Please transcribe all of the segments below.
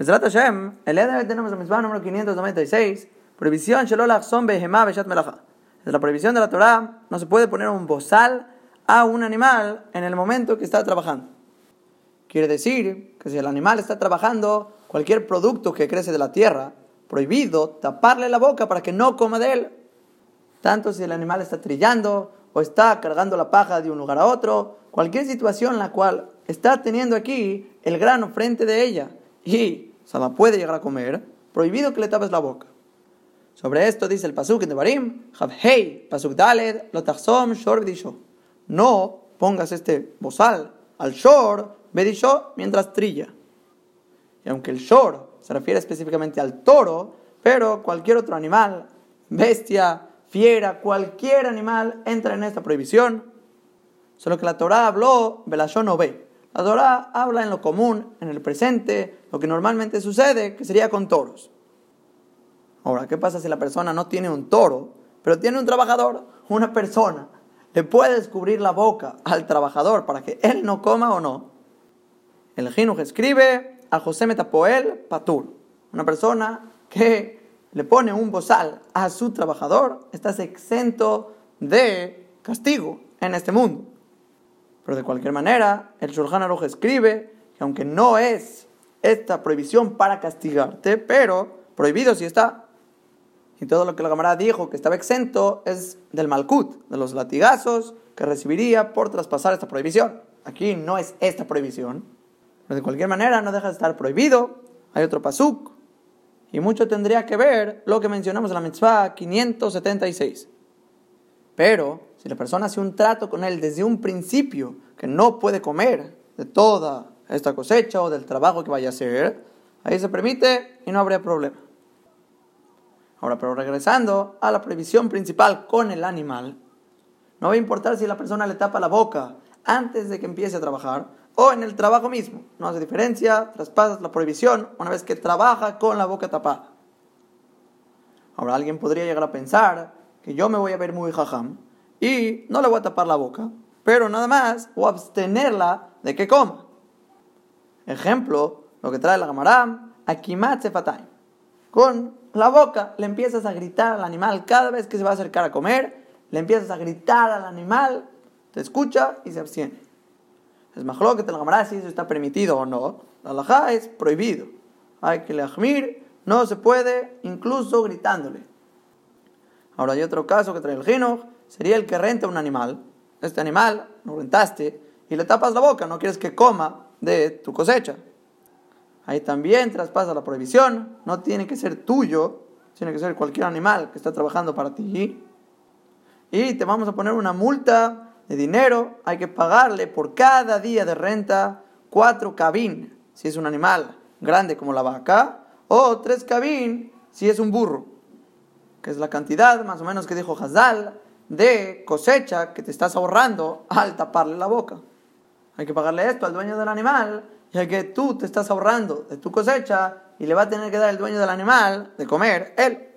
Mesrat Hashem, el día de tenemos la misma número 596, prohibición Shelolach behemá beshat melacha. Es la prohibición de la Torah, no se puede poner un bozal a un animal en el momento que está trabajando. Quiere decir que si el animal está trabajando cualquier producto que crece de la tierra, prohibido taparle la boca para que no coma de él. Tanto si el animal está trillando o está cargando la paja de un lugar a otro, cualquier situación en la cual está teniendo aquí el grano frente de ella y se la puede llegar a comer, prohibido que le tapes la boca. Sobre esto dice el pasuk en Devarim, Hey, pasuk daled, lotachsom shor No pongas este bozal al shor bedisho mientras trilla. Y aunque el shor se refiere específicamente al toro, pero cualquier otro animal, bestia, fiera, cualquier animal entra en esta prohibición. Solo que la Torah habló, Belashon no ve. La Torah habla en lo común, en el presente, lo que normalmente sucede, que sería con toros. Ahora, ¿qué pasa si la persona no tiene un toro, pero tiene un trabajador, una persona? ¿Le puede descubrir la boca al trabajador para que él no coma o no? El Jinuj escribe a José Metapoel Patur, una persona que le pone un bozal a su trabajador, estás exento de castigo en este mundo. Pero de cualquier manera, el Shulchan Aruch escribe que aunque no es esta prohibición para castigarte, pero prohibido si está. Y todo lo que la camarada dijo que estaba exento es del malkut, de los latigazos que recibiría por traspasar esta prohibición. Aquí no es esta prohibición. Pero de cualquier manera no deja de estar prohibido. Hay otro pasuk. Y mucho tendría que ver lo que mencionamos en la mitzvah 576. Pero si la persona hace un trato con él desde un principio que no puede comer de toda esta cosecha o del trabajo que vaya a hacer, ahí se permite y no habría problema. Ahora, pero regresando a la previsión principal con el animal, no va a importar si la persona le tapa la boca antes de que empiece a trabajar o en el trabajo mismo. No hace diferencia, traspasas la prohibición una vez que trabaja con la boca tapada. Ahora, alguien podría llegar a pensar que yo me voy a ver muy jajam y no le voy a tapar la boca, pero nada más o abstenerla de que coma. Ejemplo, lo que trae la Gamaram, Akimat Sefatay. Con la boca le empiezas a gritar al animal cada vez que se va a acercar a comer, le empiezas a gritar al animal, te escucha y se abstiene. Es mejor que te la si eso está permitido o no. La alajá es prohibido. Hay que le no se puede, incluso gritándole. Ahora hay otro caso que trae el gino, sería el que renta un animal. Este animal lo rentaste y le tapas la boca, no quieres que coma, de tu cosecha. Ahí también traspasa la prohibición, no tiene que ser tuyo, tiene que ser cualquier animal que está trabajando para ti. Y te vamos a poner una multa de dinero, hay que pagarle por cada día de renta cuatro cabín, si es un animal grande como la vaca, o tres cabín si es un burro, que es la cantidad más o menos que dijo Hazal de cosecha que te estás ahorrando al taparle la boca. Hay que pagarle esto al dueño del animal, ya que tú te estás ahorrando de tu cosecha y le va a tener que dar el dueño del animal de comer él.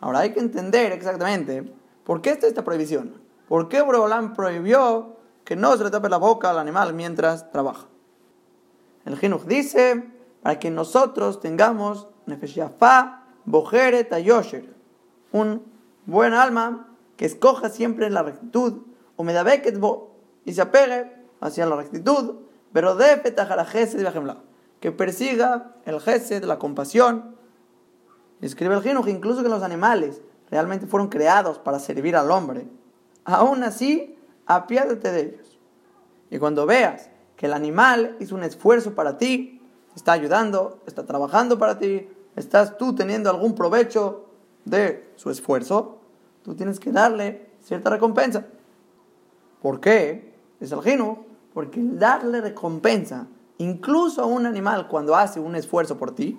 Ahora hay que entender exactamente por qué está esta prohibición. ¿Por qué Borolán prohibió que no se le tape la boca al animal mientras trabaja? El Jinuj dice para que nosotros tengamos Nefeshiafá, Bojere, Tayosher, un buen alma que escoja siempre la rectitud, o bo y se apegue hacia la rectitud, pero de que persiga el gesed, la compasión. Escribe el Jinuj incluso que los animales realmente fueron creados para servir al hombre. Aún así, apiádate de ellos. Y cuando veas que el animal hizo un esfuerzo para ti, está ayudando, está trabajando para ti, estás tú teniendo algún provecho de su esfuerzo, tú tienes que darle cierta recompensa. ¿Por qué? es el gino, porque darle recompensa, incluso a un animal cuando hace un esfuerzo por ti,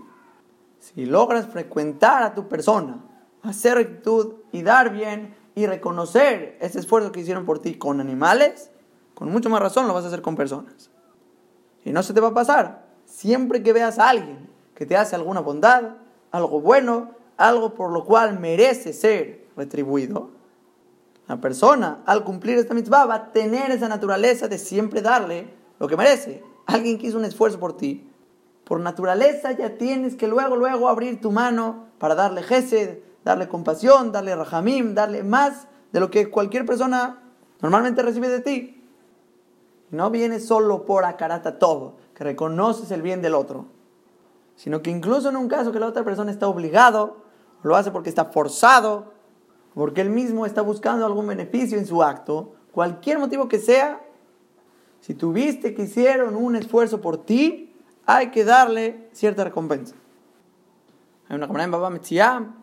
si logras frecuentar a tu persona, hacer rectitud y dar bien y reconocer ese esfuerzo que hicieron por ti con animales, con mucho más razón lo vas a hacer con personas. Y no se te va a pasar. Siempre que veas a alguien que te hace alguna bondad, algo bueno, algo por lo cual merece ser retribuido, la persona, al cumplir esta mitzvah, va a tener esa naturaleza de siempre darle lo que merece. Alguien que hizo un esfuerzo por ti, por naturaleza ya tienes que luego, luego abrir tu mano para darle gesed, darle compasión, darle rahamim, darle más de lo que cualquier persona normalmente recibe de ti. No viene solo por acarata todo, que reconoces el bien del otro, sino que incluso en un caso que la otra persona está obligado, lo hace porque está forzado, porque él mismo está buscando algún beneficio en su acto, cualquier motivo que sea, si tuviste que hicieron un esfuerzo por ti, hay que darle cierta recompensa. Hay una camarada en Baba Metziah,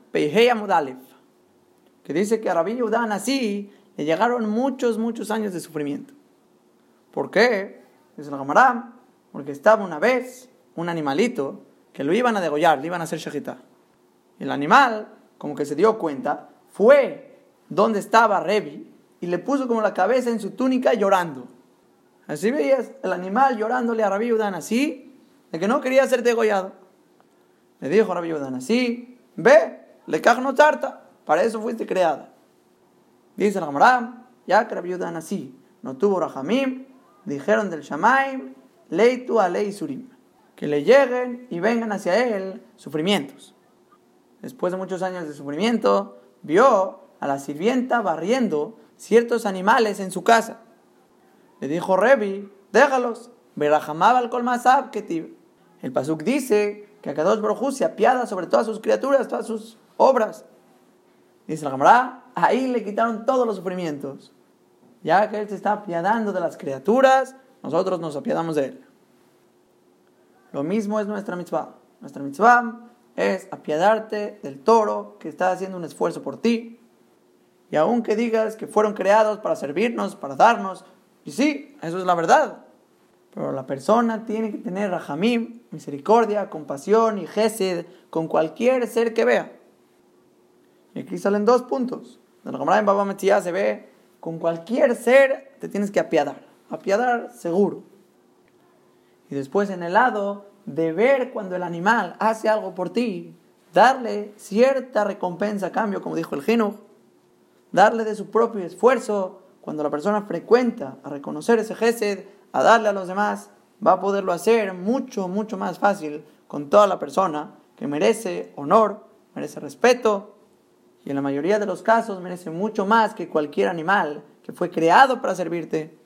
que dice que a Rabbi Yehudan así le llegaron muchos, muchos años de sufrimiento. ¿Por qué? Dice la camarada, porque estaba una vez un animalito que lo iban a degollar, le iban a hacer shejita. El animal, como que se dio cuenta, fue donde estaba Revi y le puso como la cabeza en su túnica llorando. Así veías el animal llorándole a Rabbi Yehudan así, de que no quería ser degollado. Le dijo Rabbi Yehudan así, ve, le no tarta, para eso fuiste creada. Dice el Gamram, ya que Rabbi Yehudan así, no tuvo Rahamim, dijeron del Shamaim, leitu a ley surim, que le lleguen y vengan hacia él sufrimientos. Después de muchos años de sufrimiento, vio a la sirvienta barriendo ciertos animales en su casa. Le dijo Revi, déjalos, verajamaba al colmasab que El pasuk dice que Akadosh Baruj se apiada sobre todas sus criaturas, todas sus obras. Dice la Gemara, ahí le quitaron todos los sufrimientos. Ya que él se está apiadando de las criaturas, nosotros nos apiadamos de él. Lo mismo es nuestra mitzvah. Nuestra mitzvah es apiadarte del toro que está haciendo un esfuerzo por ti. Y aunque digas que fueron creados para servirnos, para darnos, y sí, eso es la verdad. Pero la persona tiene que tener rajamim, misericordia, compasión y gesed con cualquier ser que vea. Y aquí salen dos puntos. En la Gemara en Baba Metzia se ve, con cualquier ser te tienes que apiadar. Apiadar seguro. Después en el lado de ver cuando el animal hace algo por ti, darle cierta recompensa a cambio, como dijo el Gino, darle de su propio esfuerzo, cuando la persona frecuenta a reconocer ese gesed, a darle a los demás, va a poderlo hacer mucho, mucho más fácil con toda la persona que merece honor, merece respeto y en la mayoría de los casos merece mucho más que cualquier animal que fue creado para servirte.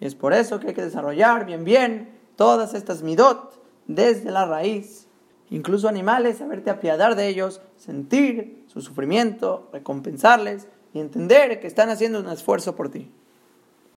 Y es por eso que hay que desarrollar bien, bien todas estas midot desde la raíz. Incluso animales, saberte apiadar de ellos, sentir su sufrimiento, recompensarles y entender que están haciendo un esfuerzo por ti.